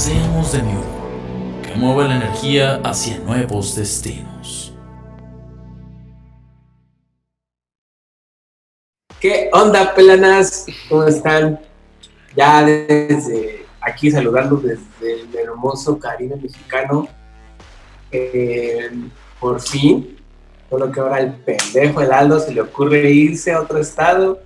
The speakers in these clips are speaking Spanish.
Seamos de mi que mueva la energía hacia nuevos destinos. ¿Qué onda, pelanas? ¿Cómo están? Ya desde aquí saludando desde el hermoso Caribe mexicano. Eh, por fin, solo que ahora el pendejo el Aldo se le ocurre irse a otro estado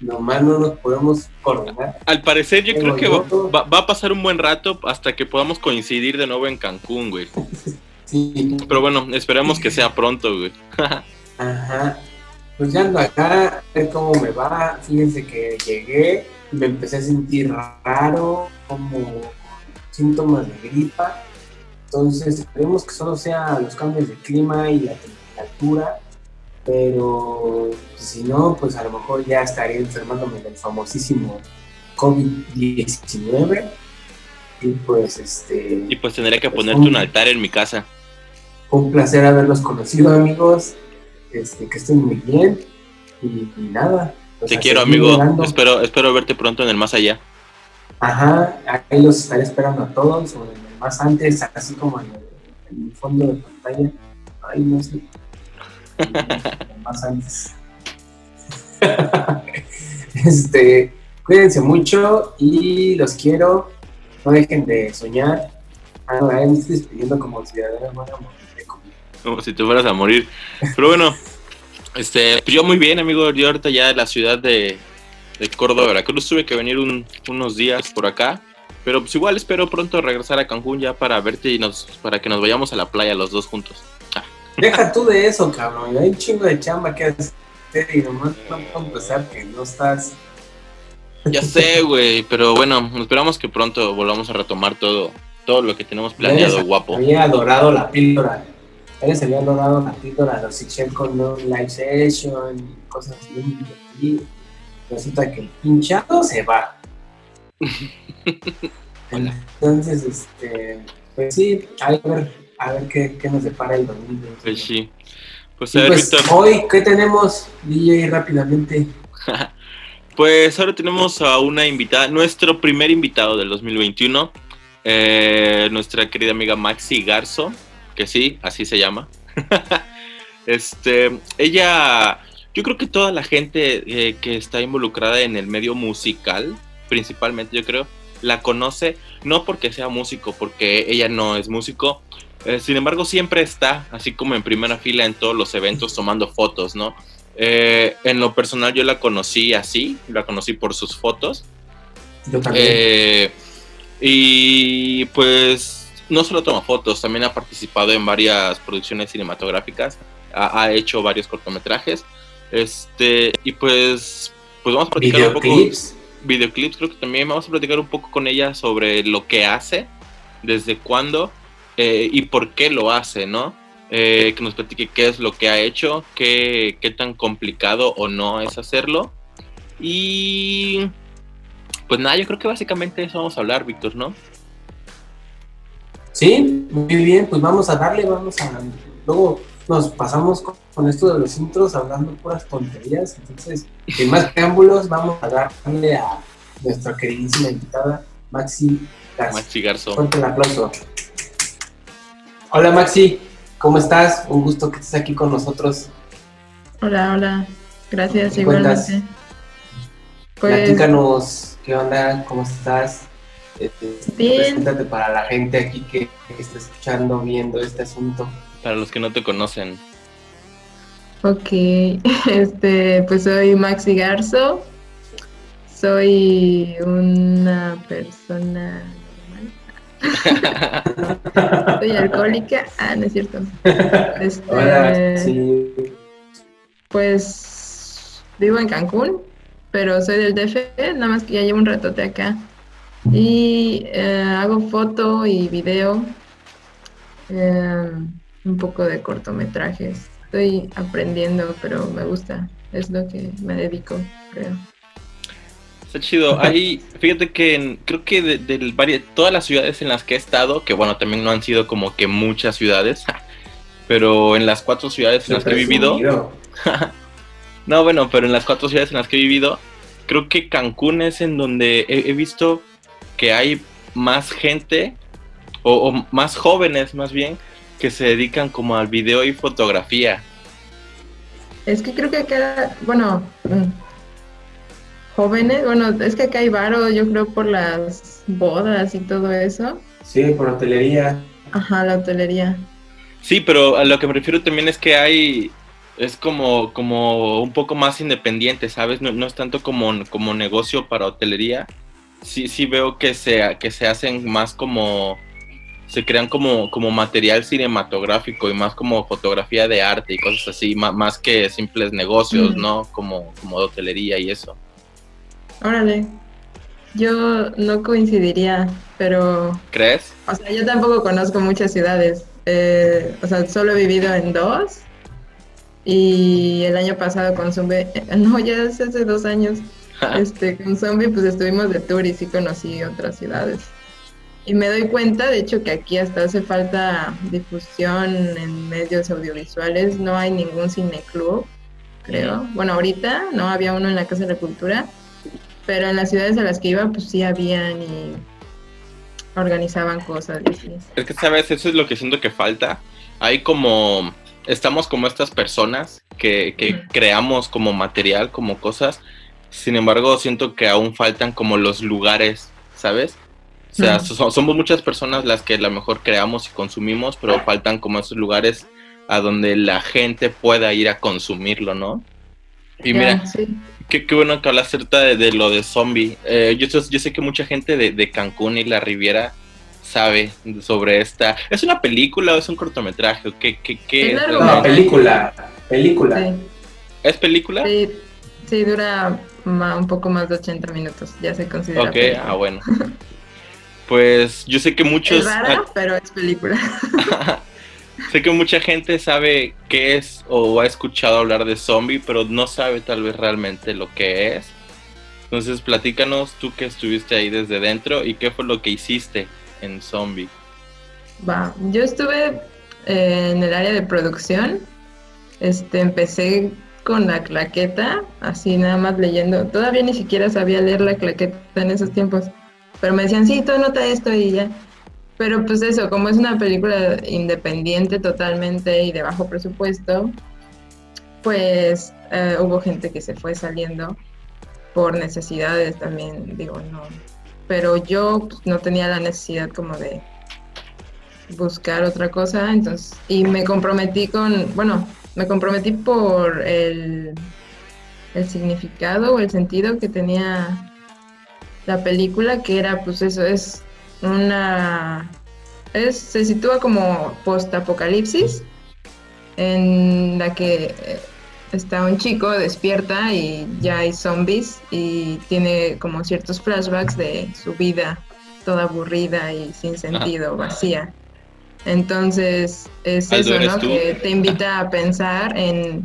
nomás no nos podemos coordinar. Al parecer yo creo que va, a pasar un buen rato hasta que podamos coincidir de nuevo en Cancún, güey. sí. Pero bueno, esperemos que sea pronto, güey. Ajá. Pues ya ando acá, a ver cómo me va. Fíjense que llegué me empecé a sentir raro, como síntomas de gripa. Entonces esperemos que solo sea los cambios de clima y la temperatura pero si no, pues a lo mejor ya estaría enfermándome del famosísimo COVID-19 y pues este... Y pues tendría que pues, ponerte un, altar en mi casa. Un placer haberlos conocido amigos, este, que estén muy bien y, nada. Pues, Te quiero amigo, espero, espero verte pronto en el más allá. Ajá, ahí los estaré esperando a todos, o en el más antes, así como en el fondo de pantalla. Ay, no sé más antes. este, cuídense mucho y los quiero. No dejen de soñar. Ah, estoy despidiendo como si Como si te fueras a morir. Pero bueno, este, pues yo muy bien, amigo. Yo ahorita ya en la ciudad de, de Córdoba, Veracruz, tuve que venir unos días por acá. Pero pues igual espero pronto regresar a Cancún ya para verte y nos, para que nos vayamos a la playa los dos juntos. Deja tú de eso, cabrón. Hay un chingo de chamba que hacer y nomás vamos a empezar que no estás. Ya sé, güey, pero bueno, esperamos que pronto volvamos a retomar todo, todo lo que tenemos planeado, guapo. Había adorado la píldora. Eres había adorado la píldora, los con ¿no? live session, cosas así. Y resulta que el pinchado se va. Entonces, este, pues sí, a ver a ver qué, qué nos depara el domingo. Pues sí. Pues, a ver, pues, Hoy, ¿qué tenemos, DJ, rápidamente? pues ahora tenemos a una invitada, nuestro primer invitado del 2021, eh, nuestra querida amiga Maxi Garzo, que sí, así se llama. este, ella, yo creo que toda la gente eh, que está involucrada en el medio musical, principalmente yo creo, la conoce no porque sea músico, porque ella no es músico, eh, sin embargo, siempre está, así como en primera fila en todos los eventos, tomando fotos, ¿no? Eh, en lo personal yo la conocí así, la conocí por sus fotos. Yo también. Eh, y pues no solo toma fotos, también ha participado en varias producciones cinematográficas, ha, hecho varios cortometrajes. Este, y pues, pues vamos a platicar un poco. Videoclips, creo que también vamos a platicar un poco con ella sobre lo que hace, desde cuándo eh, y por qué lo hace, ¿no? Eh, que nos platique qué es lo que ha hecho, qué, qué tan complicado o no es hacerlo. Y pues nada, yo creo que básicamente eso vamos a hablar, Víctor, ¿no? Sí, muy bien, pues vamos a darle, vamos a... Luego nos pasamos con, esto de los intros hablando puras tonterías, entonces, sin más preámbulos, vamos a darle a nuestra queridísima invitada, Maxi Garzo. Maxi Garzo. Fuerte el aplauso. Hola Maxi, ¿cómo estás? Un gusto que estés aquí con nosotros. Hola, hola. Gracias, igualmente. Pues... Platícanos, ¿qué onda? ¿Cómo estás? Este, Bien. Preséntate para la gente aquí que, está escuchando, viendo este asunto. Para los que no te conocen. Ok, este, pues soy Maxi Garzo. Soy una persona Soy alcohólica. Ah, no es cierto. Este, Pues vivo en Cancún, pero soy del DF, nada más que ya llevo un ratote acá. Y eh, hago foto y video, eh, un poco de cortometrajes. Estoy aprendiendo, pero me gusta. Es lo que me dedico, creo. Está chido. Ahí, fíjate que en- creo que de, del vari- todas las ciudades en las que he estado, que bueno, también no han sido como que muchas ciudades, pero en las cuatro ciudades en las que he vivido, no, bueno, pero en las cuatro ciudades en las que he vivido, creo que Cancún es en donde he, he visto que hay más gente, o, o más jóvenes más bien, que se dedican como al video y fotografía. Es que creo que acá, bueno, mm, jóvenes, bueno, es que acá hay varo, yo creo, por las bodas y todo eso. Sí, por hotelería. Ajá, la hotelería. Sí, pero a lo que me refiero también es que hay, es como, como un poco más independiente, ¿sabes? No, no es tanto como, como negocio para hotelería. Sí, sí veo que se, que se hacen más como, se crean como, como material cinematográfico y más como fotografía de arte y cosas así, ma- más, que simples negocios, Mm. ¿no? Como, como de hotelería y eso. Órale. Yo no coincidiría, pero, ¿Crees? o sea, yo tampoco conozco muchas ciudades. Eh, o sea, solo he vivido en dos. Y el año pasado con Zombie, eh, no, ya es hace dos años, este, con Zombie pues estuvimos de tour y sí conocí otras ciudades. Y me doy cuenta, de hecho, que aquí hasta hace falta difusión en medios audiovisuales. No hay ningún cineclub, creo. Bueno, ahorita no había uno en la Casa de la Cultura, pero en las ciudades a las que iba, pues sí habían y organizaban cosas. y así. Es que, ¿sabes? Eso es lo que siento que falta. Hay como, estamos como estas personas que, que creamos como material, como cosas. Sin embargo, siento que aún faltan como los lugares, ¿sabes? O sea, so- somos muchas personas las que a lo mejor creamos y consumimos, pero faltan como esos lugares a donde la gente pueda ir a consumirlo, ¿no? Y mira, sí. Qué, qué bueno que hablas acerca de, de lo de zombie. Eh, yo, sé- yo sé que mucha gente de, de Cancún y la Riviera sabe sobre esta. ¿Es una película o es un cortometraje? ¿O ¿Qué, qué, qué Es No, realmente? película. Película. Sí, ¿Es película? sí, sí, dura ma- un poco más de 80 minutos. Ya se considera. ok, película. ah, bueno. Pues yo sé que muchos. Es rara, pero es película. sé que mucha gente sabe qué es o ha escuchado hablar de zombie, pero no sabe tal vez realmente lo que es. Entonces, platícanos tú que estuviste ahí desde dentro y qué fue lo que hiciste en zombie. Va, yo estuve eh, en el área de producción. Este, empecé con la claqueta, así nada más leyendo. Todavía ni siquiera sabía leer la claqueta en esos tiempos. Pero me decían, sí, tú anota esto y ya. Pero pues eso, como es una película independiente totalmente y de bajo presupuesto, pues eh, hubo gente que se fue saliendo por necesidades también, digo, no. Pero yo pues, no tenía la necesidad como de buscar otra cosa, entonces, y me comprometí con, bueno, me comprometí por el, el significado o el sentido que tenía la película, que era, pues eso, es una, es, se sitúa como post-apocalipsis, en la que eh, está un chico, despierta y ya hay zombies y tiene como ciertos flashbacks de su vida toda aburrida y sin sentido, vacía. Entonces es Aldo, eso, ¿eres ¿no? Que te invita a pensar en,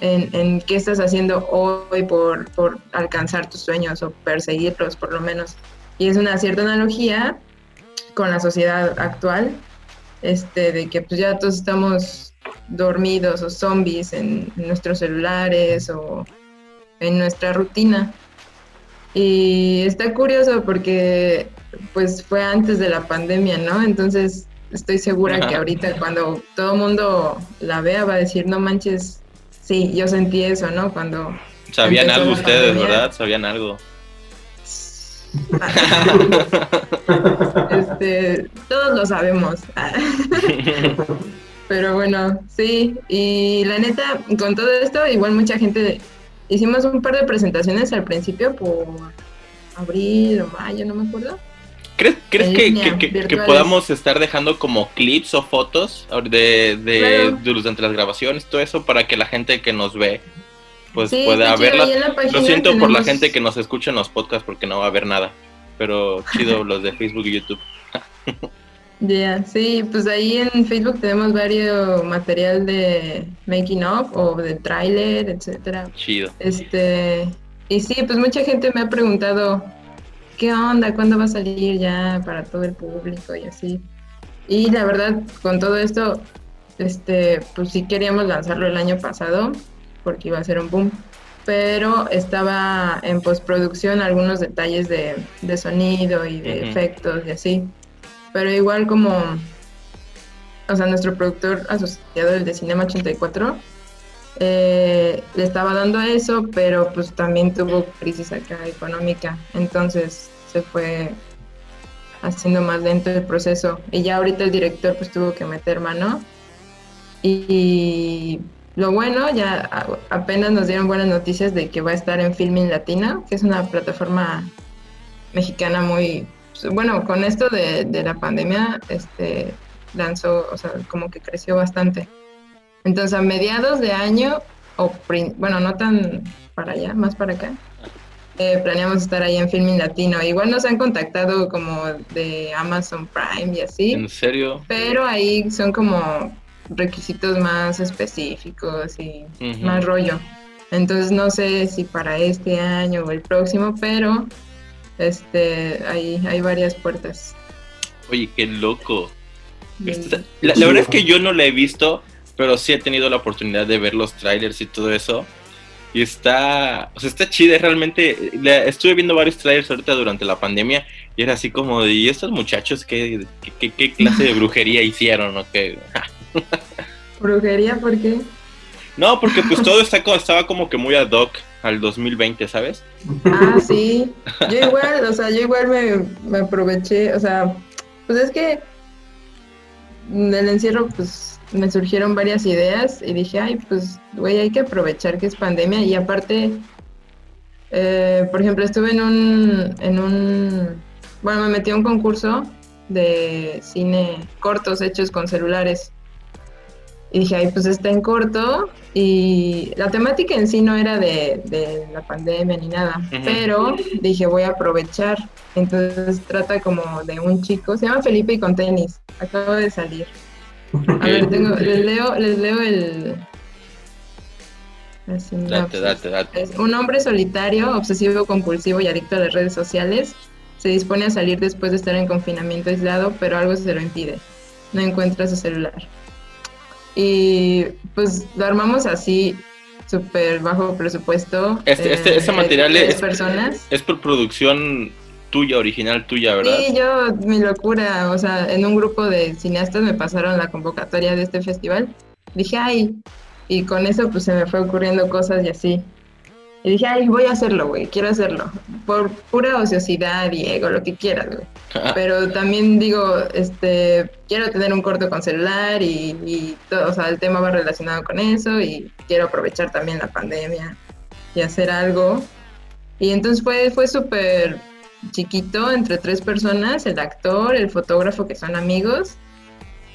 en, en qué estás haciendo hoy por, por alcanzar tus sueños o perseguirlos por lo menos. Y es una cierta analogía con la sociedad actual, este, de que pues ya todos estamos dormidos o zombies en, en nuestros celulares o en nuestra rutina. Y está curioso porque pues fue antes de la pandemia, ¿no? Entonces estoy segura que ahorita cuando todo el mundo la vea va a decir, no manches, sí, yo sentí eso, ¿no? Cuando... Sabían algo ustedes, pandemia. ¿verdad? Sabían algo. este, todos lo sabemos. Pero bueno, sí, y la neta, con todo esto, igual mucha gente, hicimos un par de presentaciones al principio por abril o mayo, no me acuerdo. ¿Crees, crees que, línea, que- que- que virtuales. podamos estar dejando como clips o fotos de, de, Claro. de- durante las grabaciones, todo eso, para que la gente que nos ve pues Sí, pueda está chido, verlas? ahí en la página Lo siento por la gente que nos escucha en los podcasts porque no va a ver nada. pero chido los de Facebook y YouTube. Ya, sí, pues ahí en Facebook tenemos varios material de making of o de trailer, etcétera. Chido. Este, y sí, pues mucha gente me ha preguntado, ¿qué onda? ¿Cuándo va a salir ya para todo el público y así? Y la verdad, con todo esto, este, pues sí queríamos lanzarlo el año pasado, porque iba a ser un boom. Pero estaba en postproducción algunos detalles de, de sonido y de Ujú. efectos y así. Pero igual como, o sea, nuestro productor asociado, el de Cinema 84, eh, le estaba dando eso, pero pues también tuvo crisis acá económica. Entonces se fue haciendo más lento el proceso. Y ya ahorita el director pues tuvo que meter mano. Y lo bueno, ya apenas nos dieron buenas noticias de que va a estar en Filming Latino, que es una plataforma mexicana muy... Bueno, con esto de, de la pandemia, este lanzó, o sea, como que creció bastante. Entonces, a mediados de año, o bueno, no tan para allá, más para acá, eh, planeamos estar ahí en Filming Latino. Igual nos han contactado como de Amazon Prime y así, ¿En serio? pero ahí son como requisitos más específicos y más rollo. Entonces no sé si para este año o el próximo, pero este hay, hay varias puertas. Oye, qué loco. Y- La, la verdad es que yo no la he visto, pero sí he tenido la oportunidad de ver los trailers y todo eso. Y está, o sea, está chida, realmente. la- estuve viendo varios trailers ahorita durante la pandemia y era así como de, ¿y estos muchachos qué, qué, qué- qué clase de brujería hicieron? o qué? ¿Brujería por qué? No, porque pues todo está, estaba como que muy ad hoc al 2020, ¿sabes? Ah, sí. Yo igual, o sea, yo igual me, me aproveché, o sea, pues es que en el encierro, pues me surgieron varias ideas y dije, ay, pues, güey, hay que aprovechar que es pandemia y aparte, eh, por ejemplo, estuve en un, en un, bueno, me metí a un concurso de cine cortos hechos con celulares. Y dije, ay, pues está en corto. Y la temática en sí no era de, de la pandemia ni nada. Pero dije, voy a aprovechar. Entonces trata como de un chico, se llama Felipe y con tenis. Acaba de salir. A ver, tengo, les leo, les leo el. Date, date, date. Es un hombre solitario, obsesivo compulsivo y adicto a las redes sociales. Se dispone a salir después de estar en confinamiento aislado, pero algo se lo impide. No encuentra su celular. Y pues lo armamos así, súper bajo presupuesto. Este- este- este eh, material tres es- personas. Es por producción tuya, original tuya, ¿verdad? Sí, yo, mi locura, o sea, en un grupo de cineastas me pasaron la convocatoria de este festival. Dije, ay, y con eso pues se me fue ocurriendo cosas y así. Y dije, ay, voy a hacerlo, güey, quiero hacerlo. Por pura ociosidad y ego, lo que quieras, güey. Pero también digo, este, quiero tener un corto con celular y, y todo, o sea, el tema va relacionado con eso y quiero aprovechar también la pandemia y hacer algo. Y entonces fue, fue súper chiquito, entre tres personas, el actor, el fotógrafo que son amigos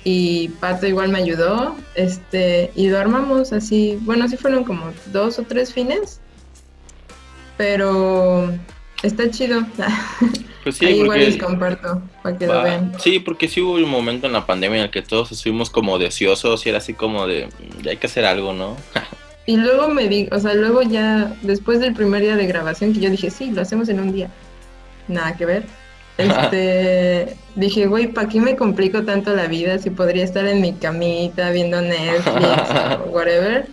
y Pato igual me ayudó, este, y lo armamos así, bueno, sí fueron como dos o tres fines, pero está chido. Pues sí, Ahí igual les comparto para que Va. lo vean. Sí, porque sí hubo un momento en la pandemia en el que todos estuvimos como deseosos y era así como de, "Mm, hay que hacer algo, ¿no? Y luego me di, o sea, luego ya, después del primer día de grabación, que yo dije, sí, lo hacemos en un día. Nada que ver. Este, dije, güey, ¿para qué me complico tanto la vida si podría estar en mi camita viendo Netflix o whatever?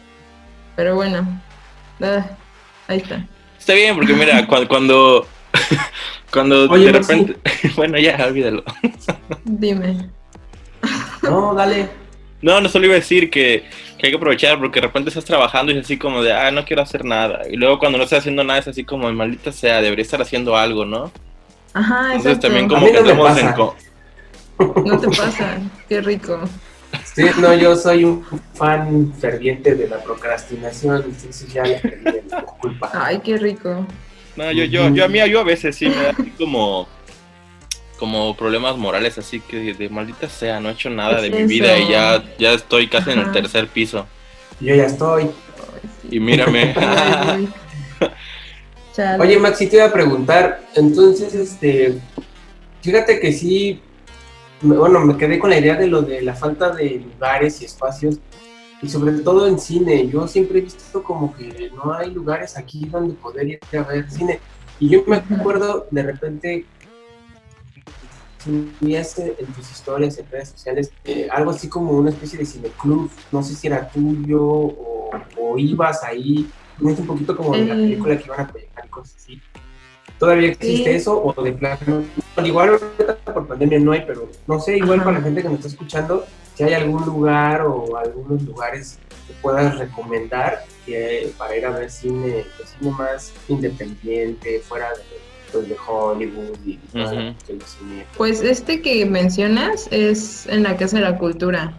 Pero bueno, ah, ahí está. Está bien, porque mira, cuando cuando, cuando Oye, de repente, bueno, ya, olvídalo. Dime. No, dale. No, no solo iba a decir que, que hay que aprovechar porque de repente estás trabajando y es así como de, ah, no quiero hacer nada. Y luego cuando no estás haciendo nada es así como, maldita sea, debería estar haciendo algo, ¿no? Ajá, Entonces exacto. también A como mí que no estamos en... No te pasa, qué rico. Sí, no, yo soy un fan ferviente de la procrastinación, entonces ya le perdí la culpa. Ay, qué rico. No, yo, yo, yo a mí, yo a veces sí me da así como, como problemas morales, así que de maldita sea, no he hecho nada de Es mi vida y ya, ya estoy casi en el tercer piso. Yo ya estoy. Y mírame. Ay. Oye, Maxi, te iba a preguntar, entonces, este, fíjate que sí, bueno, me quedé con la idea de lo de la falta de lugares y espacios, y sobre todo en cine. Yo siempre he visto como que no hay lugares aquí donde poder ir a ver cine. Y yo me acuerdo de repente subías en tus historias en redes sociales eh, algo así como una especie de cineclub, no sé si era tuyo o, ibas ahí, no es un poquito como de la eh. película que iban a proyectar y cosas así. ¿Todavía existe eso o de plano? Igual por pandemia no hay, pero no sé, igual para la gente que me está escuchando, si hay algún lugar o algunos lugares que puedas recomendar que, para ir a ver cine, pues, cine más independiente, fuera de pues, de Hollywood y Pues este que mencionas es en la Casa de la Cultura.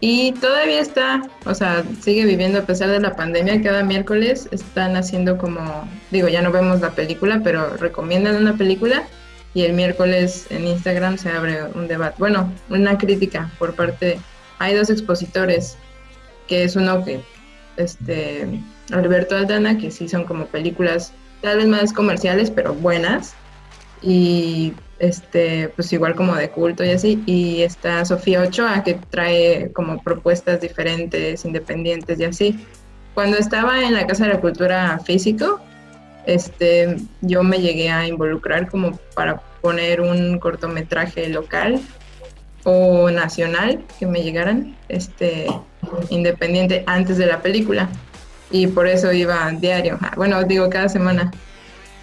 Y todavía está, o sea, sigue viviendo a pesar de la pandemia. Cada miércoles están haciendo como, digo, ya no vemos la película, pero recomiendan una película y el miércoles en Instagram se abre un debate, bueno, una crítica por parte, hay dos expositores, que es uno que, este, Alberto Aldana, que sí son como películas tal vez más comerciales, pero buenas. Y este, pues igual como de culto y así. Y está Sofía Ochoa, que trae como propuestas diferentes, independientes y así. Cuando estaba en la Casa de la Cultura Físico, este, yo me llegué a involucrar como para poner un cortometraje local o nacional que me llegaran, este, independiente antes de la película y por eso iba diario, ah, bueno, digo cada semana.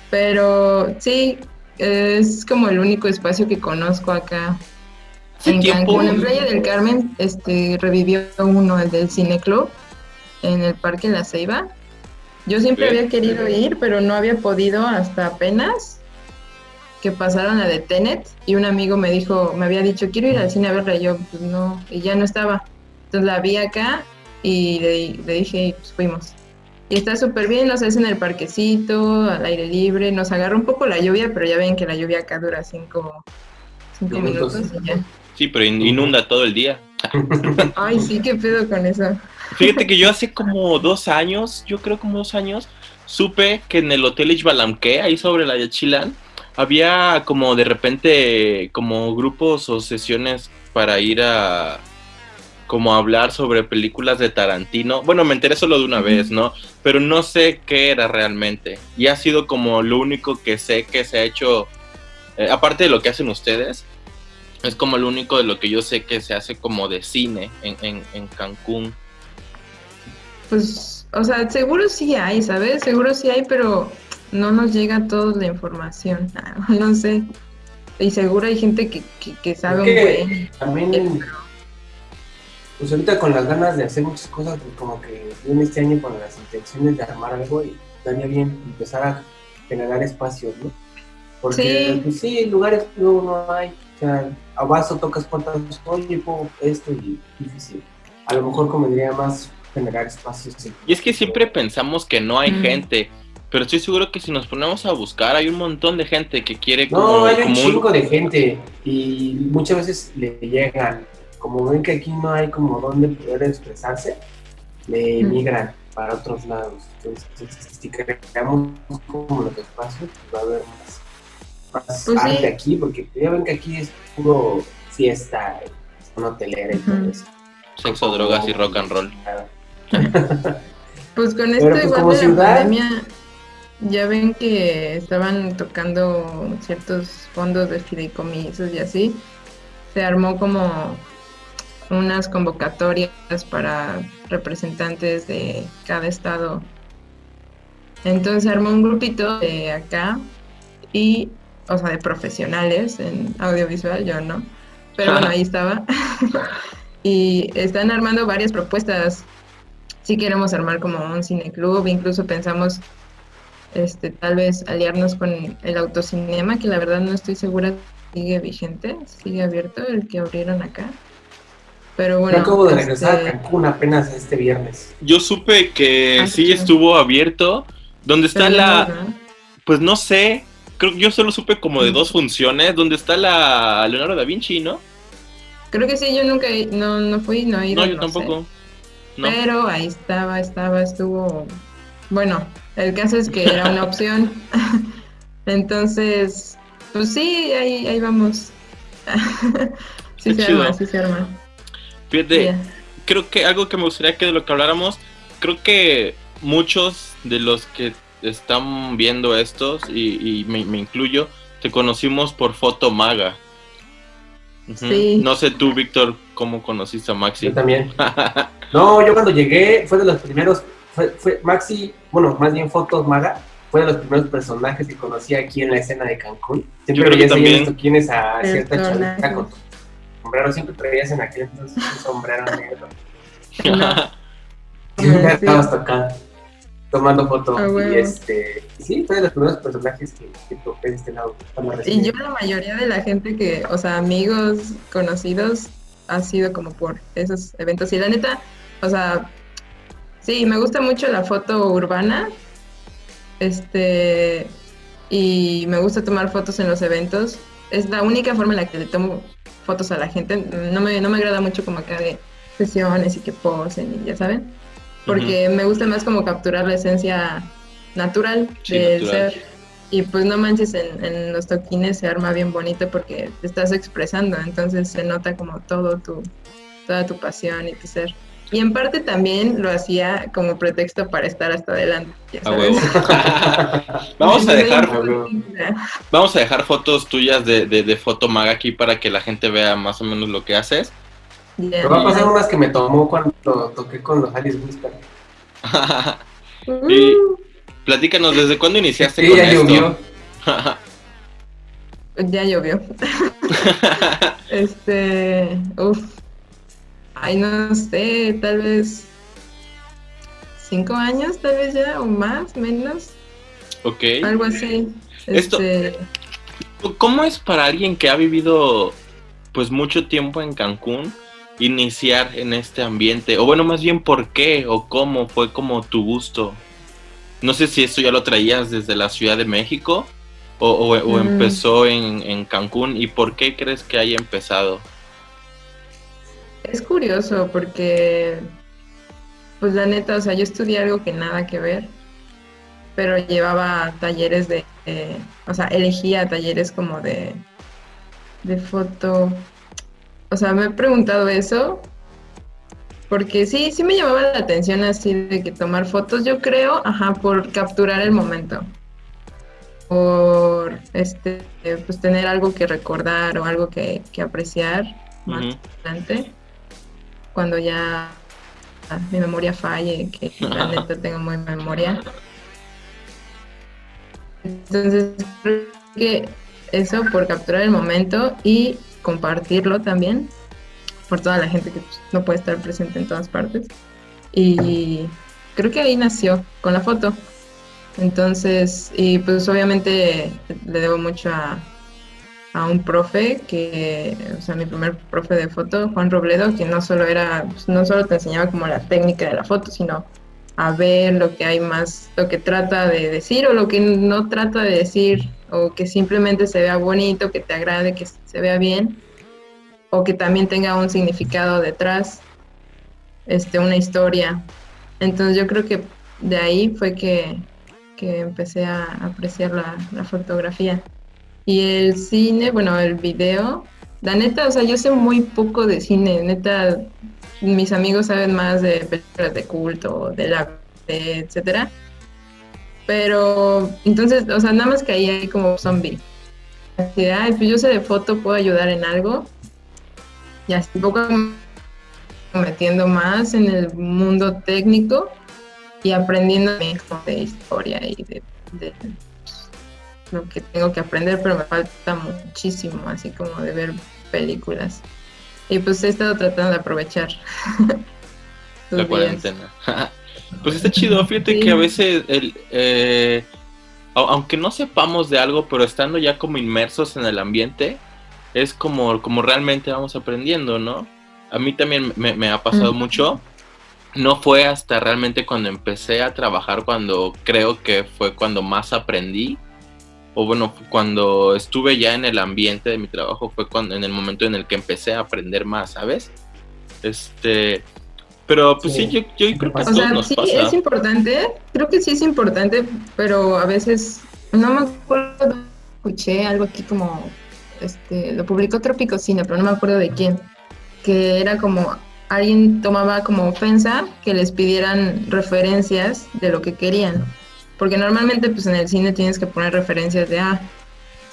Pero sí, es como el único espacio que conozco acá en Cancún. En Playa del Carmen este, revivió uno, el del Cine Club, en el Parque La Ceiba. Yo siempre había querido ir, pero no había podido hasta apenas que pasaron a de Tenet y un amigo me dijo, me había dicho, quiero ir al cine a verla, y yo, pues no, y ya no estaba. Entonces la vi acá y le, dije, pues fuimos. Y está súper bien, nos hacen el parquecito, al aire libre, nos agarra un poco la lluvia, pero ya ven que la lluvia acá dura cinco, cinco minutos. y ya. Sí, pero inunda todo el día. Ay, sí, qué pedo con eso. Fíjate que yo hace como dos años, yo creo como dos años, supe que en el Hotel Ixbalamque, ahí sobre la Yachilán, había como de repente como grupos o sesiones para ir a, como hablar sobre películas de Tarantino. Bueno, me enteré solo de una vez, ¿no? Pero no sé qué era realmente. Y ha sido como lo único que sé que se ha hecho, eh, aparte de lo que hacen ustedes, es como lo único de lo que yo sé que se hace como de cine en, en, Cancún. Pues, o sea, seguro sí hay, ¿sabes? Seguro sí hay, pero no nos llega toda la información. no sé. Y seguro hay gente que, que, sabe un buen. También pues ahorita con las ganas de hacer muchas cosas, pues como que en este año con las intenciones de armar algo y estaría bien empezar a generar espacios, ¿no? Porque sí, pues, sí lugares luego no hay, o sea, a vaso tocas puertas, oye, pongo esto y difícil. A lo mejor convendría más generar espacios. Y es que siempre pensamos que no hay gente, pero estoy seguro que si nos ponemos a buscar hay un montón de gente que quiere como, No, hay un chingo de gente y muchas veces le llegan como ven que aquí no hay como donde poder expresarse, le emigran para otros lados. Entonces, si creamos como los espacios, pues va a haber más, pues arte aquí, porque ya ven que aquí es puro fiesta, una hotelera y todo eso. Sexo, drogas y rock and roll. pues con esto pues, igual de la pandemia, ya ven que estaban tocando ciertos fondos de fideicomisos y así. Se armó como unas convocatorias para representantes de cada estado. Entonces armó un grupito de acá y, o sea, de profesionales en audiovisual, yo no, pero bueno, ahí estaba. y están armando varias propuestas. Si queremos armar como un cineclub, incluso pensamos este, tal vez aliarnos con el autocinema, que la verdad no estoy segura sigue vigente, sigue abierto el que abrieron acá. Pero bueno. Yo acabo de regresar a este, Cancún apenas este viernes. Yo supe que ah, sí estuvo abierto. ¿Dónde está la.? Pues no sé. Creo que yo solo supe como de mm. dos funciones. ¿Dónde está la Leonardo da Vinci, no? Creo que sí, yo nunca no, no fui, no he ido. No, yo tampoco. Pero ahí estaba, estaba, estuvo bueno, el caso es que era una opción. Entonces, pues sí, ahí, ahí vamos. sí se arma, sí se arma. Fíjate, creo que algo que me gustaría que de lo que habláramos, creo que muchos de los que están viendo estos, y, me, incluyo, te conocimos por Foto Maga. No sé tú, Víctor, cómo conociste a Maxi. Yo también. no, yo cuando llegué fue de los primeros, fue, Maxi, bueno, más bien Fotos Maga, fue de los primeros personajes que conocí aquí en la escena de Cancún. Siempre veías también. quién es a cierta chavita con sombrero, siempre traías en aquel entonces un sombrero negro. Siempre estabas tocando, tomando fotos. Ah, y este, sí, fue de los primeros personajes que, que toqué de este lado. Y yo la mayoría de la gente que, o sea, amigos, conocidos, ha sido como por esos eventos. Y la neta, o sea, sí, me gusta mucho la foto urbana. Este, y me gusta tomar fotos en los eventos. Es la única forma en la que le tomo fotos a la gente. No me, no me agrada mucho como acá de sesiones y que posen y ya saben. Porque me gusta más como capturar la esencia natural del ser. Y pues no manches, en, los toquines se arma bien bonito porque te estás expresando, entonces se nota como todo tu, toda tu pasión y tu ser. Y en parte también lo hacía como pretexto para estar hasta adelante. vamos a dejar vamos a dejar fotos tuyas de, de, de Fotomaga aquí para que la gente vea más o menos lo que haces. Va a pasar unas que me tomó cuando toqué con los Alice Whisper. y platícanos, ¿desde cuándo iniciaste con ya esto? Llovió. ya llovió. este, uff, Ay, no sé, tal vez cinco años, tal vez ya, o más, menos. Ok. Algo así. Esto, este, ¿Cómo es para alguien que ha vivido pues mucho tiempo en Cancún iniciar en este ambiente? O bueno, más bien, ¿por qué o cómo fue como tu gusto? No sé si esto ya lo traías desde la Ciudad de México o, mm. empezó en, en Cancún y por qué crees que haya empezado. Es curioso porque, pues la neta, o sea, yo estudié algo que nada que ver, pero llevaba talleres de, o sea, elegía talleres como de, de foto. O sea, me he preguntado eso, porque sí, sí me llamaba la atención así de que tomar fotos, yo creo, ajá, por capturar el momento. Por este, pues tener algo que recordar o algo que, apreciar más adelante cuando ya mi memoria falle, que la neta tengo muy memoria. Entonces, creo que eso por capturar el momento y compartirlo también por toda la gente que pues, no puede estar presente en todas partes. Y creo que ahí nació con la foto. Entonces, y pues obviamente le debo mucho a, a un profe que, o sea, mi primer profe de foto, Juan Robledo, que no solo era, pues, no solo te enseñaba como la técnica de la foto, sino a ver lo que hay más, lo que trata de decir o lo que no trata de decir, o que simplemente se vea bonito, que te agrade, que se vea bien, o que también tenga un significado detrás, este, una historia. Entonces yo creo que de ahí fue que, que empecé a apreciar la, la fotografía. Y el cine, bueno, el video, la neta, o sea, yo sé muy poco de cine, neta, mis amigos saben más de películas de culto, de la etcétera. Pero entonces, o sea, nada más que ahí hay como zombie. Así de, ay, pues yo sé de foto, puedo ayudar en algo. Y así poco metiendo más en el mundo técnico y aprendiendo de historia y de lo que tengo que aprender, pero me falta muchísimo, así como de ver películas. Y pues he estado tratando de aprovechar. la cuarentena. pues está chido, fíjate que a veces el, eh, aunque no sepamos de algo, pero estando ya como inmersos en el ambiente, es como, como realmente vamos aprendiendo, ¿no? A mí también me, ha pasado mucho. No fue hasta realmente cuando empecé a trabajar, cuando creo que fue cuando más aprendí o bueno, cuando estuve ya en el ambiente de mi trabajo fue cuando en el momento en el que empecé a aprender más, ¿sabes? Este, Pero pues sí, yo, yo creo que O sea, nos sí pasa. es importante, creo que sí es importante, pero a veces no me acuerdo, escuché algo aquí como, este, lo publicó Tropicocina, pero no me acuerdo de quién, que era como alguien tomaba como ofensa que les pidieran referencias de lo que querían, porque normalmente pues en el cine tienes que poner referencias de, ah,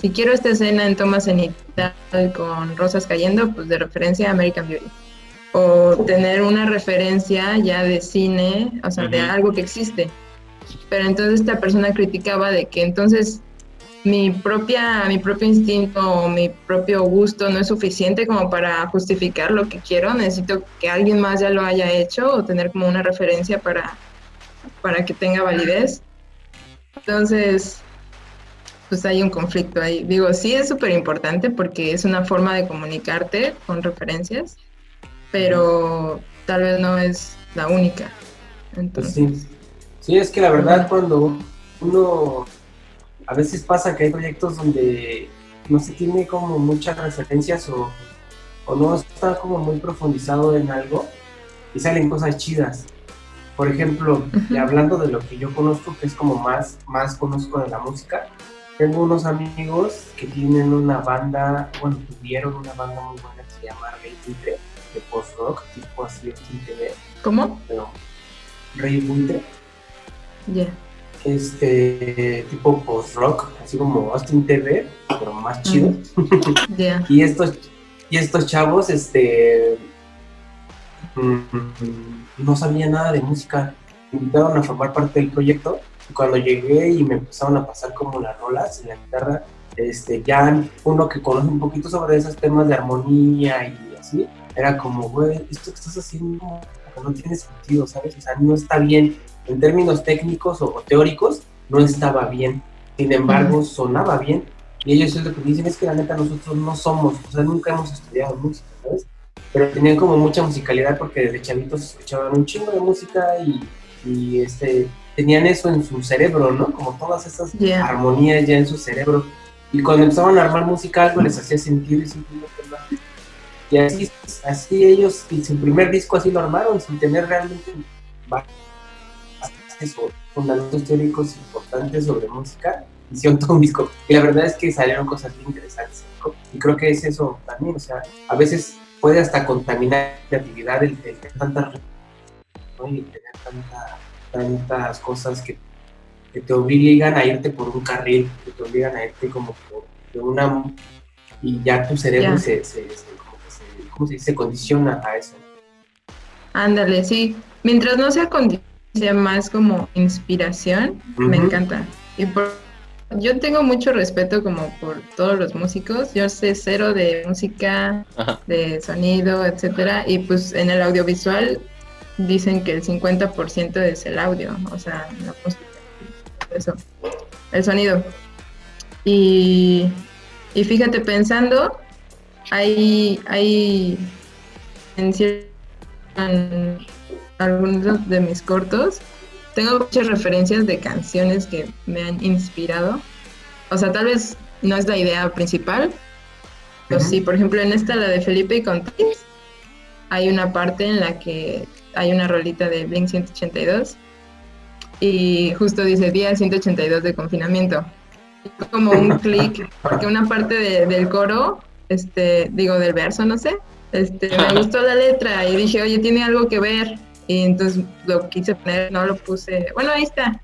si quiero esta escena en toma cenital con rosas cayendo, pues de referencia a American Beauty o tener una referencia ya de cine, o sea, de algo que existe. Pero entonces esta persona criticaba de que entonces mi propia mi propio instinto o mi propio gusto no es suficiente como para justificar lo que quiero, necesito que alguien más ya lo haya hecho o tener como una referencia para para que tenga validez. Entonces, pues hay un conflicto ahí. Digo, sí es súper importante porque es una forma de comunicarte con referencias, pero tal vez no es la única. Pues Entonces, sí. Sí, es que la verdad cuando uno a veces pasa que hay proyectos donde no se tiene como muchas referencias o, o no está como muy profundizado en algo y salen cosas chidas. Por ejemplo, y Ujú. hablando de lo que yo conozco, que es como más, más conozco de la música, tengo unos amigos que tienen una banda, bueno, tuvieron una banda muy buena que se llama Rey Buitre, de post-rock, tipo así de TV, ¿cómo? pero Rey Buitre Ya. este tipo post-rock, así como Austin TV, pero más chido. Ya. Y estos, y estos chavos, este, no sabían nada de música. Me invitaron a formar parte del proyecto. Y cuando llegué y me empezaron a pasar como las rolas en la guitarra, este, ya uno que conoce un poquito sobre esos temas de armonía y así, era como, güey, esto que estás haciendo no tiene sentido, ¿sabes? O sea, no está bien. En términos técnicos o, o teóricos, no estaba bien. Sin embargo, sonaba bien. Y ellos es lo que dicen, es que la neta nosotros no somos, o sea, nunca hemos estudiado música. Pero tenían como mucha musicalidad porque desde chavitos escuchaban un chingo de música y, y, este, tenían eso en su cerebro, ¿no? Como todas esas Ya. armonías ya en su cerebro. Y cuando empezaban a armar música algo les hacía sentido y simplemente no. Y así, así ellos, y su primer disco así lo armaron sin tener realmente bases o fundamentos teóricos importantes sobre música, hicieron todo un disco. Y la verdad es que salieron cosas bien interesantes. Y creo que es eso también, o sea, a veces puede hasta contaminar la creatividad el, el tener tantas ¿no? y tener tanta- tantas cosas que, que te obligan a irte por un carril, que te obligan a irte como por de una y ya tu cerebro Ya. se, se, se- como se- ¿cómo se dice? condiciona a eso. Ándale, sí. Mientras no sea sea más como inspiración, me encanta. Y por yo tengo mucho respeto como por todos los músicos. Yo sé cero de música, Ajá. de sonido, etcétera, y pues en el audiovisual dicen que el 50% es el audio, o sea, la música, eso, el sonido. Y, y fíjate, pensando, hay, hay en, en algunos de mis cortos, tengo muchas referencias de canciones que me han inspirado. O sea, tal vez no es la idea principal, pero sí, por ejemplo, en esta, la de Felipe y Contis, hay una parte en la que hay una rolita de Blink 182 y justo dice día 182 de confinamiento. Como un clic, porque una parte de- del coro, este, digo, del verso, no sé, este, me gustó la letra y dije, oye, tiene algo que ver. Y entonces lo quise poner, no lo puse. Bueno, ahí está.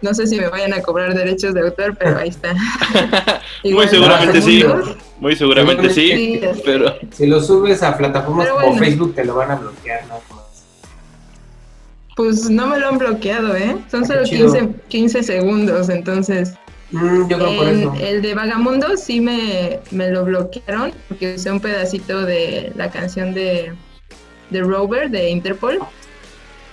No sé si me vayan a cobrar derechos de autor, pero ahí está. Muy seguramente sí. Muy seguramente sí, pero Si lo subes a plataformas Pero como bueno. Facebook te lo van a bloquear, ¿no? Pues no me lo han bloqueado, ¿eh? Son Ah, qué solo chido. 15, 15 segundos, entonces. Mm, yo creo por En eso. el de Vagamundo sí me, me lo bloquearon porque usé un pedacito de la canción de, de Rover de Interpol,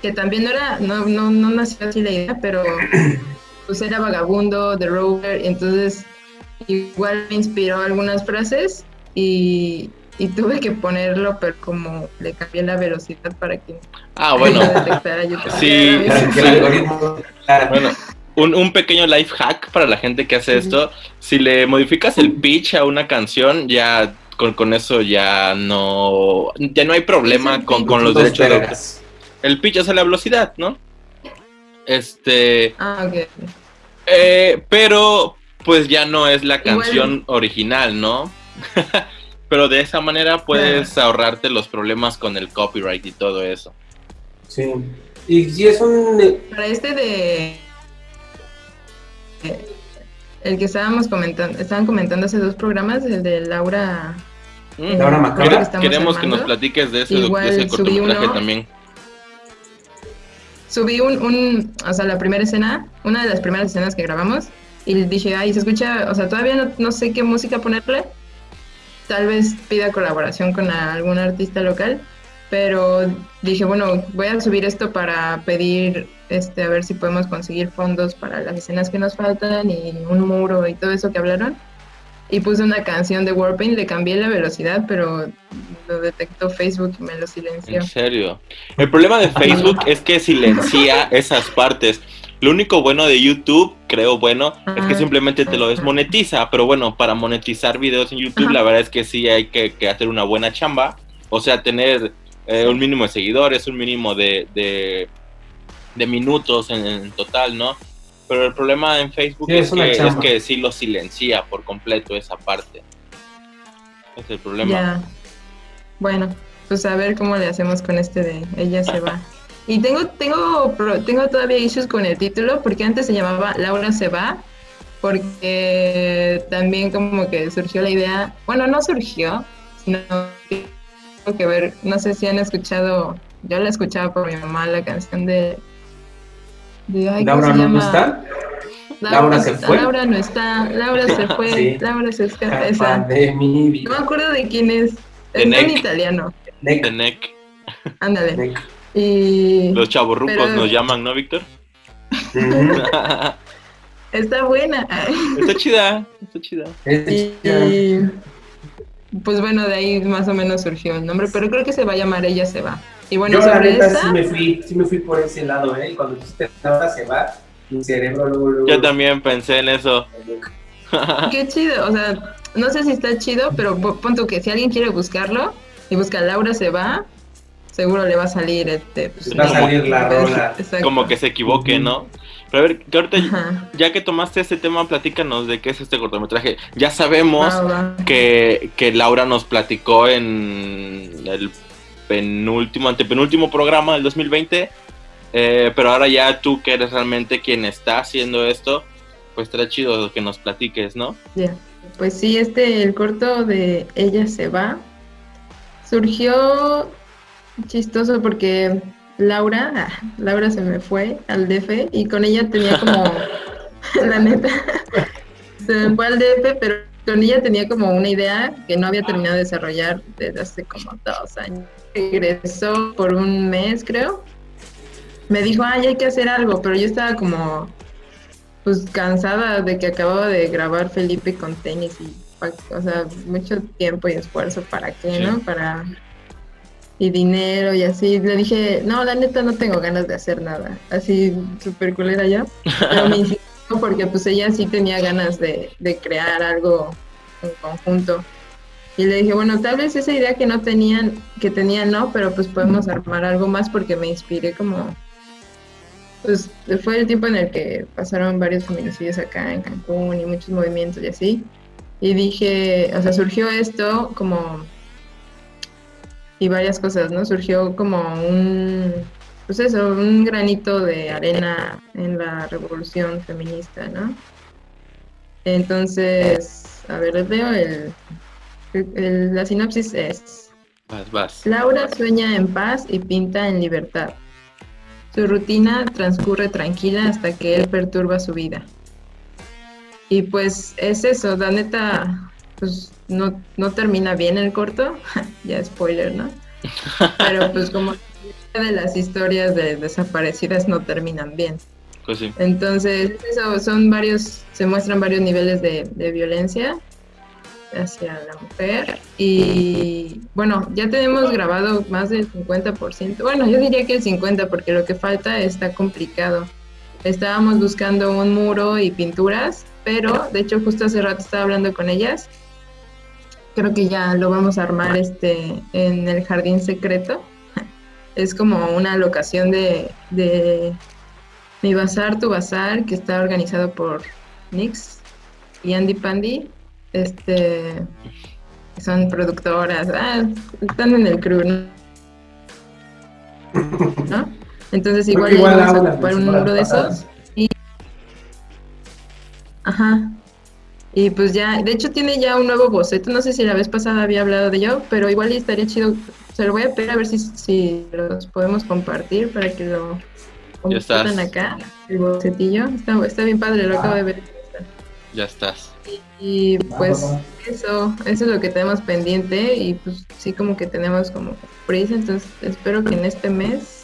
que también no era, no, no, no nació así la idea, pero pues era Vagabundo de Rover, y entonces igual me inspiró algunas frases y, y tuve que ponerlo, pero como le cambié la velocidad para que ah, bueno. no detectara YouTube. Sí. Para que el algoritmo. Claro. Bueno, un, un pequeño life hack para la gente que hace esto. Si le modificas el pitch a una canción, ya con, con eso ya no ya no hay problema con, con los derechos de. El pitch, sea, la velocidad, ¿no? Este. Ah, ok. Eh, pero, pues ya no es la canción original, ¿no? pero de esa manera puedes ahorrarte los problemas con el copyright y todo eso. Sí. Y si es un. Para este de. El que estábamos comentando, estaban comentando hace dos programas, el de Laura. Mm. Laura Macabra. Queremos que nos platiques de ese, de ese cortometraje también subí un, un, o sea, la primera escena, una de las primeras escenas que grabamos, y dije, ay, se escucha, o sea, todavía no, no sé qué música ponerle, tal vez pida colaboración con algún artista local, pero dije, bueno, voy a subir esto para pedir, este, a ver si podemos conseguir fondos para las escenas que nos faltan y un muro y todo eso que hablaron y puse una canción de Warpaint, le cambié la velocidad, pero lo detectó Facebook y me lo silenció. En serio. El problema de Facebook es que silencia esas partes. Lo único bueno de YouTube, creo bueno, es que simplemente te lo desmonetiza. Pero bueno, para monetizar videos en YouTube, la verdad es que sí hay que, hacer una buena chamba. O sea, tener eh, un mínimo de seguidores, un mínimo de, de, minutos en total, ¿no? Pero el problema en Facebook es, que, sí lo silencia por completo esa parte. Es el problema. Bueno, pues a ver cómo le hacemos con este de ella se va. Y tengo, tengo, tengo todavía issues con el título, porque antes se llamaba Laura se va, porque también como que surgió la idea, bueno, no surgió, sino que tengo que ver, no sé si han escuchado, yo la escuchaba por mi mamá, la canción de Laura no, está. Laura, se fue. Laura no está. Laura se fue. Laura se escapa. Esa. No me acuerdo de quién es. Es en italiano. De Neck. Ándale. Y... Los chavorrucos nos llaman, ¿no, Víctor? está buena. Está chida. Está chida. Y, pues bueno, de ahí más o menos surgió el nombre, pero creo que se va a llamar Ella se va. Y bueno, Yo, sobre la sí me fui, sí me fui por ese lado, ¿eh? Cuando dijiste ahora se va, mi cerebro luego, luego... Yo también pensé en eso. Qué chido, o sea, no sé si está chido, pero punto que si alguien quiere buscarlo y busca Laura se va, seguro le va a salir este... Pues, va a salir la rola. Como que se equivoque, ¿no? Pero a ver, que ahorita, ya que tomaste este tema, platícanos de qué es este cortometraje. Ya sabemos Que, que Laura nos platicó en el penúltimo, antepenúltimo programa del 2020. Eh, pero ahora ya tú que eres realmente quien está haciendo esto, pues estará chido que nos platiques, ¿no? Ya, pues sí, este, el corto de Ella se va, surgió chistoso porque Laura, ah, Laura se me fue al DF y con ella tenía como, la neta, se me fue al DF, pero con ella tenía como una idea que no había terminado de desarrollar desde hace como dos años regresó por un mes, creo. Me dijo, ay, hay que hacer algo, pero yo estaba como, pues cansada de que acababa de grabar Felipe con tenis y, o sea, mucho tiempo y esfuerzo para qué, ¿no? Para y dinero y así. Le dije, no, la neta no tengo ganas de hacer nada. Así súper culera ya. Pero me insistió porque pues ella sí tenía ganas de, crear algo en conjunto. Y le dije, bueno, tal vez esa idea que no tenían, que tenían no, pero pues podemos armar algo más porque me inspiré como, pues fue el tiempo en el que pasaron varios feminicidios acá en Cancún y muchos movimientos y así. Y dije, o sea, surgió esto como, y varias cosas, ¿no? Surgió como un, pues eso, un granito de arena en la revolución feminista, ¿no? Entonces, a ver, les veo el, la sinopsis es... Laura sueña en paz y pinta en libertad. Su rutina transcurre tranquila hasta que él perturba su vida. Y pues es eso, la neta, pues no, no termina bien el corto, ya spoiler, ¿no? Pero pues como de las historias de desaparecidas no terminan bien. Pues Entonces, eso, son varios, se muestran varios niveles de, de violencia hacia la mujer. Y bueno, ya tenemos grabado más del 50%. Bueno, yo diría que el 50% porque lo que falta está complicado. Estábamos buscando un muro y pinturas, pero de hecho justo hace rato estaba hablando con ellas. Creo que ya lo vamos a armar este en el jardín secreto. Es como una locación de, de Mi Bazar, Tu Bazar, que está organizado por Nix y Andy Pandy. Este, son productoras, ah, están en el crew, ¿no? ¿No? Entonces igual, igual vamos a ocupar un número de esos. Y... Ajá. Y pues ya, de hecho tiene ya un nuevo boceto, no sé si la vez pasada había hablado de ello, pero igual estaría chido, se lo voy a pedir a ver si, si los podemos compartir para que lo compartan acá, el bocetillo, está, está bien padre, lo Ah. acabo de ver. Ya estás. Y pues va, va. eso, eso es lo que tenemos pendiente y pues sí como que tenemos como prisa, entonces espero que en este mes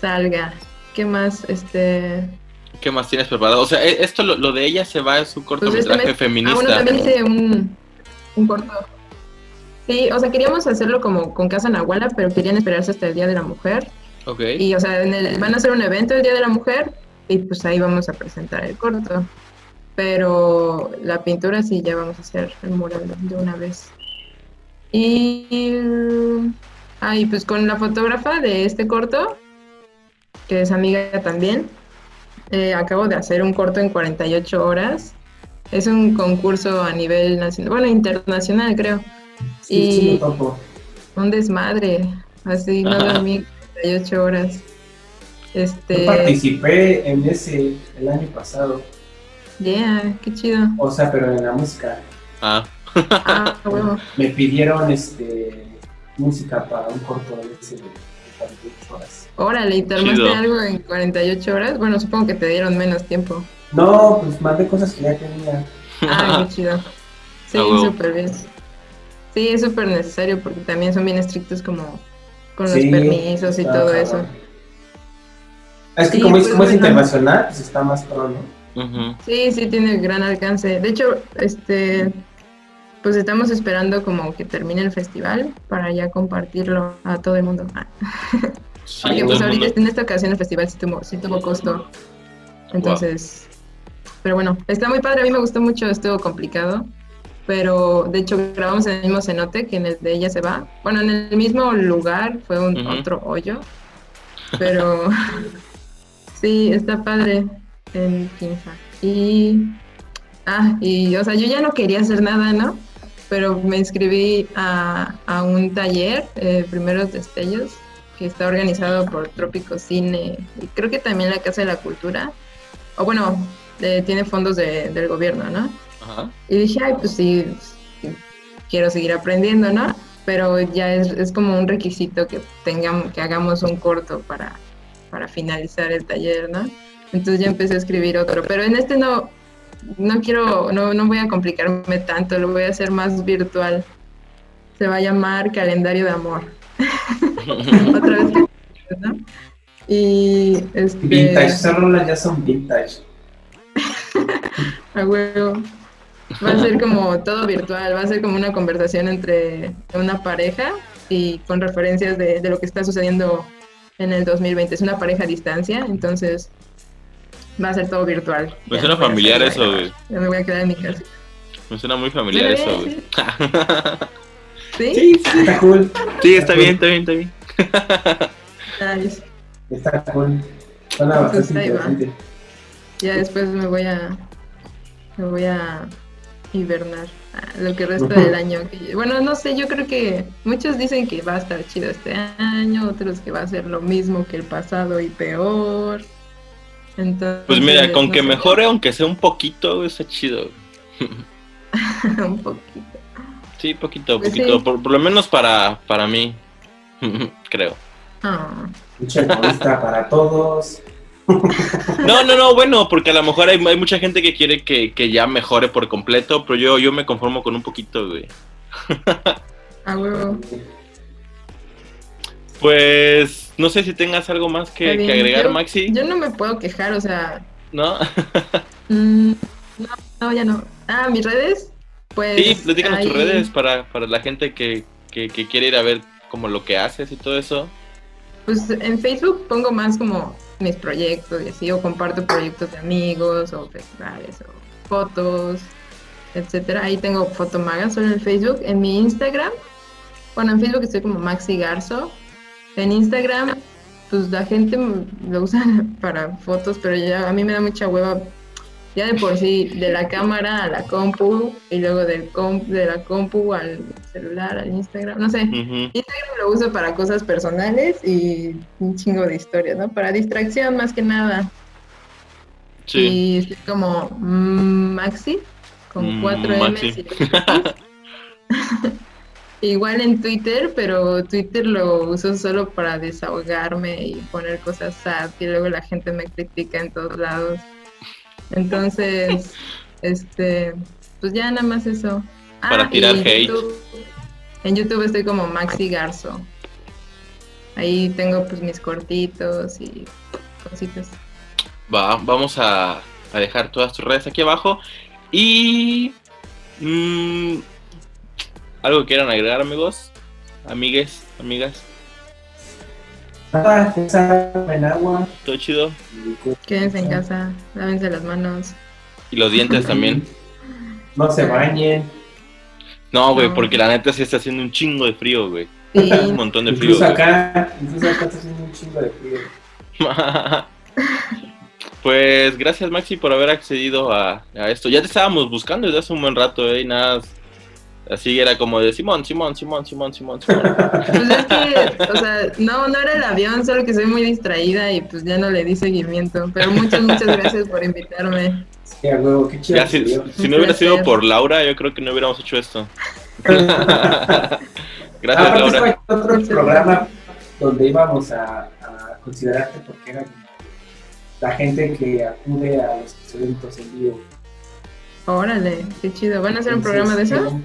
salga. ¿Qué más? Este, ¿Qué más tienes preparado? O sea, e- esto lo, lo de ella se va a su pues este cortometraje mes- feminista. Ah, bueno, también hice un, un corto. Sí, o sea, queríamos hacerlo como con Casa Nahuala, pero querían esperarse hasta el Día de la Mujer. Ok. Y, o sea, en el- van a hacer un evento el Día de la Mujer y pues ahí vamos a presentar el corto. Pero la pintura sí, ya vamos a hacer el mural de una vez. Y. Ah, y pues con la fotógrafa de este corto, que es amiga también, eh, acabo de hacer un corto en 48 horas. Es un concurso a nivel nacional, bueno, internacional creo. Sí, sí, Y- lo topo. Un desmadre, así no dormí 48 horas. Yo Este, participé en ese el año pasado. yeah, qué chido. O sea, pero en la música. Ah, Ah. Me pidieron este música para un corto de ese de 48 horas. Órale, ¿y te armaste Chido. algo en 48 horas? Bueno, supongo que te dieron menos tiempo. No, pues mandé cosas que ya tenía. Ah, qué chido. Sí, Ah, huevo. súper bien. Sí, es súper necesario porque también son bien estrictos como con los Sí, permisos y todo eso. Es que Sí, como, es, pues, como es bueno. internacional, pues está más ujú. Sí, sí tiene gran alcance. De hecho, este, pues estamos esperando como que termine el festival para ya compartirlo a todo el mundo. Ah. Sí, Porque todo pues ahorita mundo. en esta ocasión el festival sí tuvo, sí tuvo costo. Entonces, pero bueno, está muy padre, a mí me gustó mucho, estuvo complicado. Pero de hecho grabamos en el mismo cenote que en el de ella se va. Bueno, en el mismo lugar fue un otro hoyo. Pero sí, está padre en Quinza. Y ah, y o sea, yo ya no quería hacer nada, ¿no? Pero me inscribí a, a un taller, eh, Primeros Destellos, que está organizado por Trópico Cine y creo que también la Casa de la Cultura. O bueno, eh, tiene fondos de- del gobierno, ¿no? Ajá. Y dije, ay, pues sí, quiero seguir aprendiendo, ¿no? Pero ya es, es como un requisito que tengamos, que hagamos un corto para, para finalizar el taller, ¿no? Entonces ya empecé a escribir otro, pero en este no, no quiero, no, no voy a complicarme tanto, lo voy a hacer más virtual. Se va a llamar Calendario de Amor. Otra vez que, ¿no? Y este, Vintage, esas rolas ya son vintage. A huevo. Va a ser como todo virtual, va a ser como una conversación entre una pareja y con referencias de, de lo que está sucediendo en el 2020. Es una pareja a distancia, entonces va a ser todo virtual. Me suena familiar eso, güey. Ya me voy a quedar en mi casa. Me suena muy familiar eso, güey. ¿Sí? Sí, sí, está cool. Sí, está bien, está bien, está bien. Nice. Está cool. Suena bastante interesante. Ya después me voy a me voy a hibernar ah, lo que resta del año. que- bueno, no sé, yo creo que muchos dicen que va a estar chido este año, otros que va a ser lo mismo que el pasado y peor. Entonces, Pues mira, con no que mejore, aunque sea un poquito, está chido. un poquito. Sí, poquito, Pues poquito. sí. Por, por lo menos para, para mí. Creo. Ah, Mucha egoísta para todos. No, no, no, bueno, porque a lo mejor hay, hay mucha gente que quiere que, que ya mejore por completo, pero yo, yo me conformo con un poquito, güey. a huevo. Pues no sé si tengas algo más que, Está bien. que agregar, Yo- Maxi, Yo no me puedo quejar, o sea, ¿no? mm, no, no, ya no. Ah, mis redes, pues. Sí, platícanos tus ahí- redes para, para la gente que, que, que quiere ir a ver como lo que haces y todo eso. Pues en Facebook pongo más como mis proyectos y así, o comparto proyectos de amigos, o festivales, o fotos, etcétera. Ahí tengo fotomaga solo en Facebook. En mi Instagram, bueno, en Facebook estoy como Maxi Garzo, En Instagram, pues la gente lo usa para fotos, pero ya a mí me da mucha hueva. Ya de por sí, de la cámara a la compu y luego del comp, de la compu al celular, al Instagram, no sé. Instagram lo uso para cosas personales y un chingo de historias, ¿no? Para distracción más que nada. Sí. Y estoy como mm, Maxi, con Mm, cuatro M. Maxi. Igual en Twitter, pero Twitter lo uso solo para desahogarme y poner cosas sad y luego la gente me critica en todos lados. Entonces, este, pues ya nada más eso. Para Ah, tirar hate. YouTube- en YouTube estoy como Maxi Garzo. Ahí tengo pues mis cortitos y cositas. Va, vamos a, a dejar todas tus redes aquí abajo. Y. mm, ¿Algo quieran agregar, amigos? Amigues, amigas. Nada, esa en agua. Todo chido. Quédense en casa, lávense las manos. Y los dientes también. No se bañen. No, güey, No. porque la neta sí está haciendo un chingo de frío, güey. Sí, Un montón de frío. Incluso acá, incluso acá está haciendo un chingo de frío. pues gracias, Maxi, por haber accedido a, a esto. Ya te estábamos buscando desde hace un buen rato, ¿eh? Y nada. Así era como de Simón, Simón, Simón, Simón, Simón, Simón. Pues es que, o sea, no, no era el avión, solo que soy muy distraída y pues ya no le di seguimiento. Pero muchas, muchas gracias por invitarme. Sí, a huevo, qué chido. Ya, si, no hubiera sido por Laura, yo creo que no hubiéramos hecho esto. Gracias, Aparte Laura. otro programa donde íbamos a, a considerarte porque era la gente que acude a los eventos en vivo. Órale, qué chido. ¿Van a hacer un programa de eso?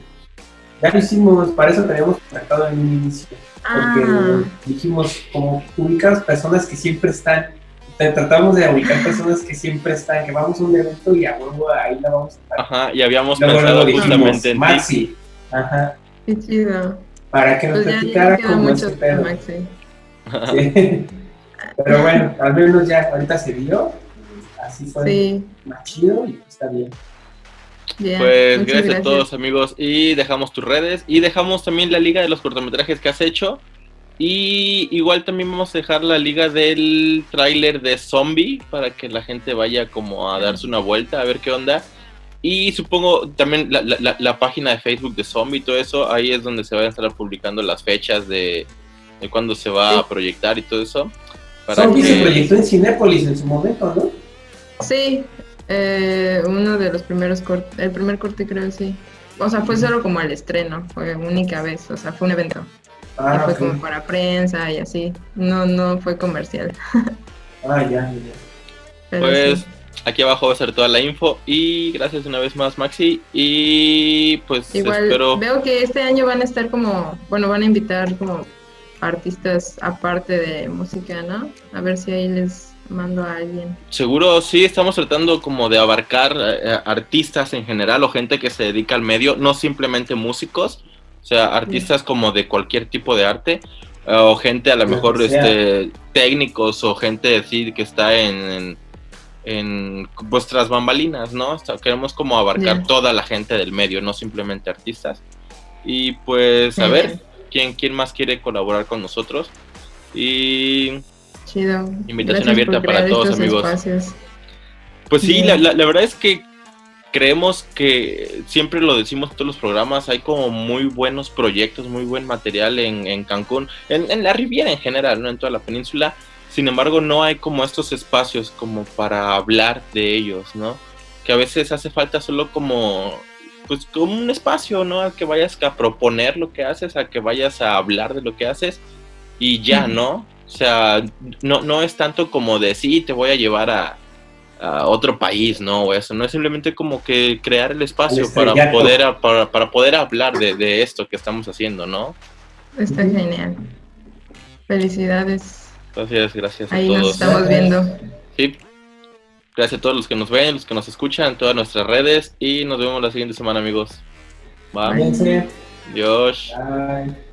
Ya lo hicimos, para eso teníamos contactado en un inicio. Porque Ah, dijimos, como ubicamos personas que siempre están, te- tratamos de ubicar personas que siempre están, que vamos a un evento y a huevo ahí la vamos a estar. Ajá, y habíamos Luego, pensado dijimos, justamente en ti. Maxi, ajá, qué chido. para que nos Pues ya, ya platicara como mucho ese pedo. Maxi. Sí. Pero bueno, al menos ya ahorita se dio, así fue Sí, más chido y está bien. Pues muchas gracias, a todos amigos. Y dejamos tus redes. Y dejamos también la liga de los cortometrajes que has hecho. Y igual también vamos a dejar la liga del tráiler de Zombie para que la gente vaya como a darse una vuelta a ver qué onda. Y supongo también la, la- la- página de Facebook de Zombie y todo eso ahí es donde se van a estar publicando las fechas de, de cuándo se va Sí. a proyectar y todo eso. Para Zombie se que proyectó en Cinépolis en su momento, ¿no? Sí, eh, uno de los primeros cortes, el primer corte creo sí. O sea, fue solo como el estreno, fue única vez, o sea, fue un evento. Y Ah, fue como para prensa y así. No, no fue comercial. ah ya, ya. Pero Pues sí. aquí abajo va a estar toda la info y gracias una vez más Maxi y pues Igual espero veo que este año van a estar como, bueno, van a invitar como artistas aparte de música, ¿no? A ver si ahí les mando a alguien. seguro sí estamos tratando como de abarcar eh, artistas en general o gente que se dedica al medio, no simplemente músicos, o sea, artistas como de cualquier tipo de arte eh, o gente a lo mejor sea. este técnicos o gente así que está en, en en vuestras bambalinas, ¿no? O sea, queremos como abarcar Ya. toda la gente del medio, no simplemente artistas. Y pues a Sí, ver, quién, quién más quiere colaborar con nosotros. Y Chido. Invitación Gracias abierta para todos, amigos. espacios. pues sí, la, la- la verdad es que creemos que siempre lo decimos en todos los programas, hay como muy buenos proyectos, muy buen material en, en Cancún, en, en la Riviera en general, ¿no? En toda la península. Sin embargo, no hay como estos espacios como para hablar de ellos, ¿no? Que a veces hace falta solo como pues como un espacio, ¿no? A que vayas a proponer lo que haces, a que vayas a hablar de lo que haces y ya. ¿no? O sea, no, no es tanto como de sí, te voy a llevar a, a otro país, ¿no? O eso, no es simplemente como que crear el espacio para poder, para, para poder hablar de, de esto que estamos haciendo, ¿no? Está genial. Felicidades. Gracias, gracias a Ahí nos todos. estamos viendo. Sí. Gracias a todos los que nos ven, los que nos escuchan, todas nuestras redes y nos vemos la siguiente semana, amigos. Bye. Adiós. Bye.